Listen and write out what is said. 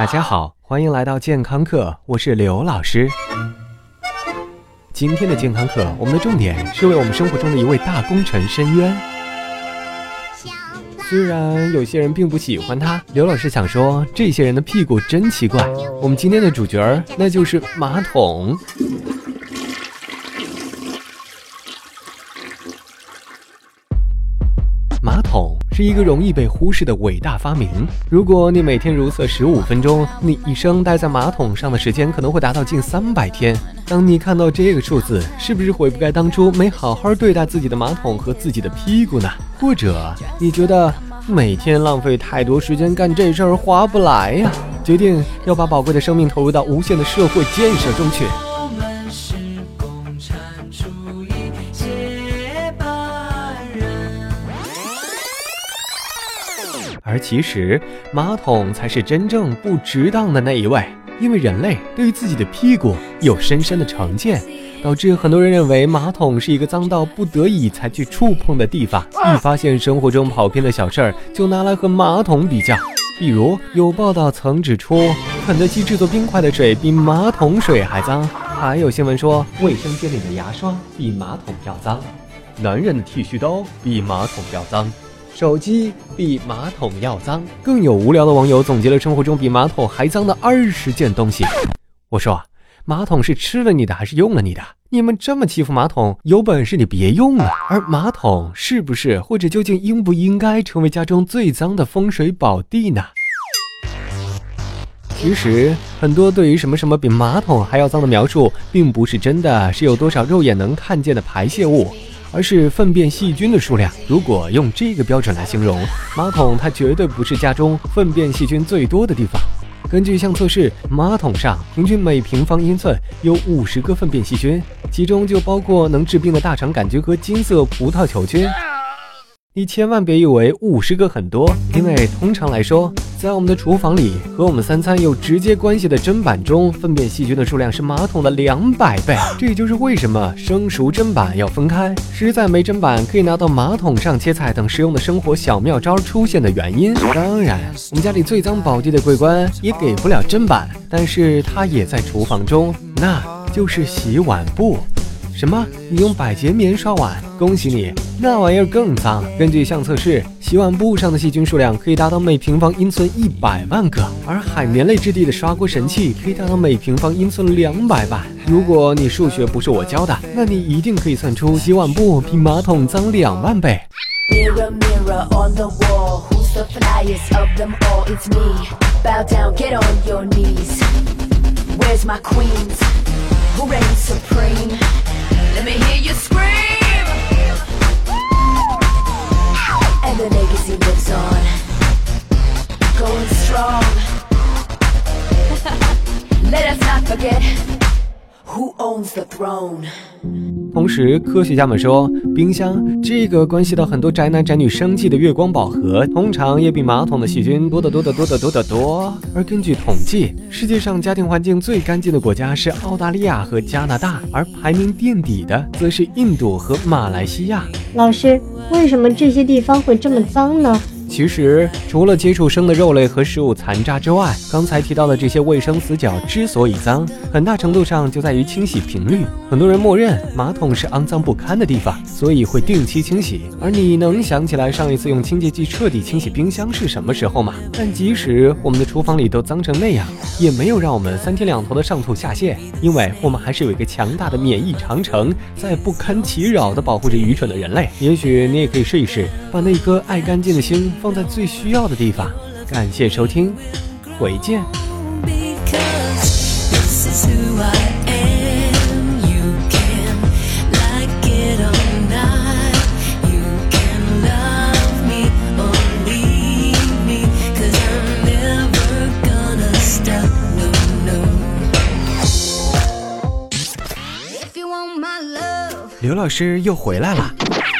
大家好，欢迎来到健康课，我是刘老师。今天的健康课，我们的重点是为我们生活中的一位大功臣申冤。虽然有些人并不喜欢他，刘老师想说，这些人的屁股真奇怪。我们今天的主角那就是马桶。马桶是一个容易被忽视的伟大发明。如果你每天如厕十五分钟，你一生待在马桶上的时间可能会达到近三百天。当你看到这个数字，是不是悔不该当初没好好对待自己的马桶和自己的屁股呢？或者你觉得每天浪费太多时间干这事儿划不来呀？决定要把宝贵的生命投入到无限的社会建设中去。而其实，马桶才是真正不值当的那一位，因为人类对于自己的屁股有深深的成见，导致很多人认为马桶是一个脏到不得已才去触碰的地方。一发现生活中跑偏的小事儿，就拿来和马桶比较。比如有报道曾指出，肯德基制作冰块的水比马桶水还脏；还有新闻说，卫生间里的牙刷比马桶要脏，男人的剃须刀比马桶要脏。手机比马桶要脏，更有无聊的网友总结了生活中比马桶还脏的二十件东西。我说，马桶是吃了你的还是用了你的？你们这么欺负马桶，有本事你别用了。而马桶是不是或者究竟应不应该成为家中最脏的风水宝地呢？其实，很多对于什么什么比马桶还要脏的描述，并不是真的是有多少肉眼能看见的排泄物。而是粪便细菌的数量。如果用这个标准来形容，马桶它绝对不是家中粪便细菌最多的地方。根据一项测试，马桶上平均每平方英寸有五十个粪便细菌，其中就包括能治病的大肠杆菌和金色葡萄球菌。你千万别以为五十个很多，因为通常来说，在我们的厨房里和我们三餐有直接关系的砧板中，粪便细菌的数量是马桶的两百倍。这也就是为什么生熟砧板要分开，实在没砧板可以拿到马桶上切菜等实用的生活小妙招出现的原因。当然，我们家里最脏宝地的桂冠也给不了砧板，但是它也在厨房中，那就是洗碗布。什么？你用百洁棉刷碗？恭喜你，那玩意儿更脏。根据一项测试，洗碗布上的细菌数量可以达到每平方英寸一百万个，而海绵类质地的刷锅神器可以达到每平方英寸两百万。如果你数学不是我教的，那你一定可以算出洗碗布比马桶脏两万倍。Let me hear And the legacy lives on. Going strong. Let us not forget who owns the throne. 同时，科学家们说，冰箱这个关系到很多宅男宅女生计的月光宝盒，通常也比马桶的细菌多得多得多得多得多。而根据统计，世界上家庭环境最干净的国家是澳大利亚和加拿大，而排名垫底的则是印度和马来西亚。老师，为什么这些地方会这么脏呢？其实，除了接触生的肉类和食物残渣之外，刚才提到的这些卫生死角之所以脏，很大程度上就在于清洗频率。很多人默认马桶是肮脏不堪的地方，所以会定期清洗。而你能想起来上一次用清洁剂彻底清洗冰箱是什么时候吗？但即使我们的厨房里都脏成那样，也没有让我们三天两头的上吐下泻，因为我们还是有一个强大的免疫长城，在不堪其扰地保护着愚蠢的人类。也许你也可以试一试，把那颗爱干净的心。放在最需要的地方。感谢收听，回见。刘老师又回来了。